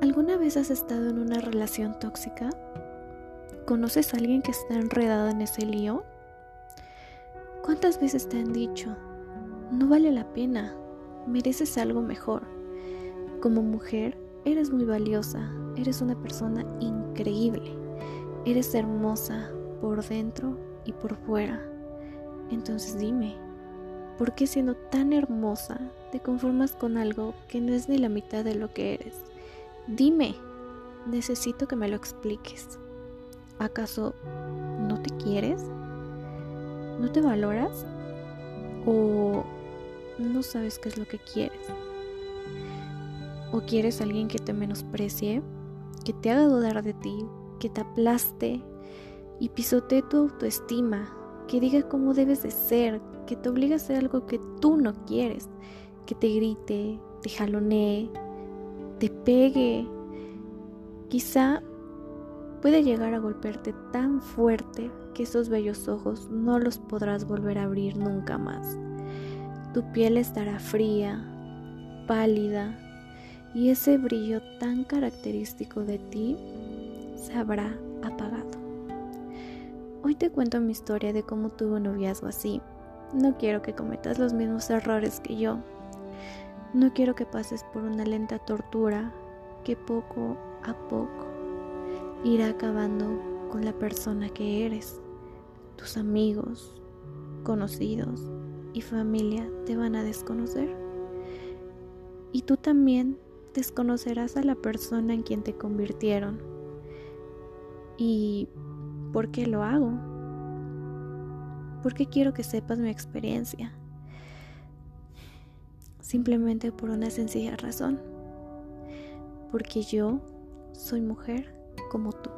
¿Alguna vez has estado en una relación tóxica? ¿Conoces a alguien que está enredado en ese lío? ¿Cuántas veces te han dicho, no vale la pena, mereces algo mejor? Como mujer, eres muy valiosa, eres una persona increíble, eres hermosa por dentro y por fuera. Entonces dime, ¿por qué siendo tan hermosa te conformas con algo que no es ni la mitad de lo que eres? Dime, necesito que me lo expliques. ¿Acaso no te quieres? ¿No te valoras? ¿O no sabes qué es lo que quieres? ¿O quieres a alguien que te menosprecie, que te haga dudar de ti, que te aplaste y pisotee tu autoestima, que diga cómo debes de ser, que te obligue a hacer algo que tú no quieres, que te grite, te jalonee, te pegue, quizá puede llegar a golpearte tan fuerte que esos bellos ojos no los podrás volver a abrir nunca más. Tu piel estará fría, pálida, y ese brillo tan característico de ti se habrá apagado. Hoy te cuento mi historia de cómo tuve un noviazgo así. No quiero que cometas los mismos errores que yo. No quiero que pases por una lenta tortura que poco a poco irá acabando con la persona que eres. Tus amigos, conocidos y familia te van a desconocer. Y tú también desconocerás a la persona en quien te convirtieron. ¿Y por qué lo hago? Porque quiero que sepas mi experiencia simplemente por una sencilla razón, porque yo soy mujer como tú.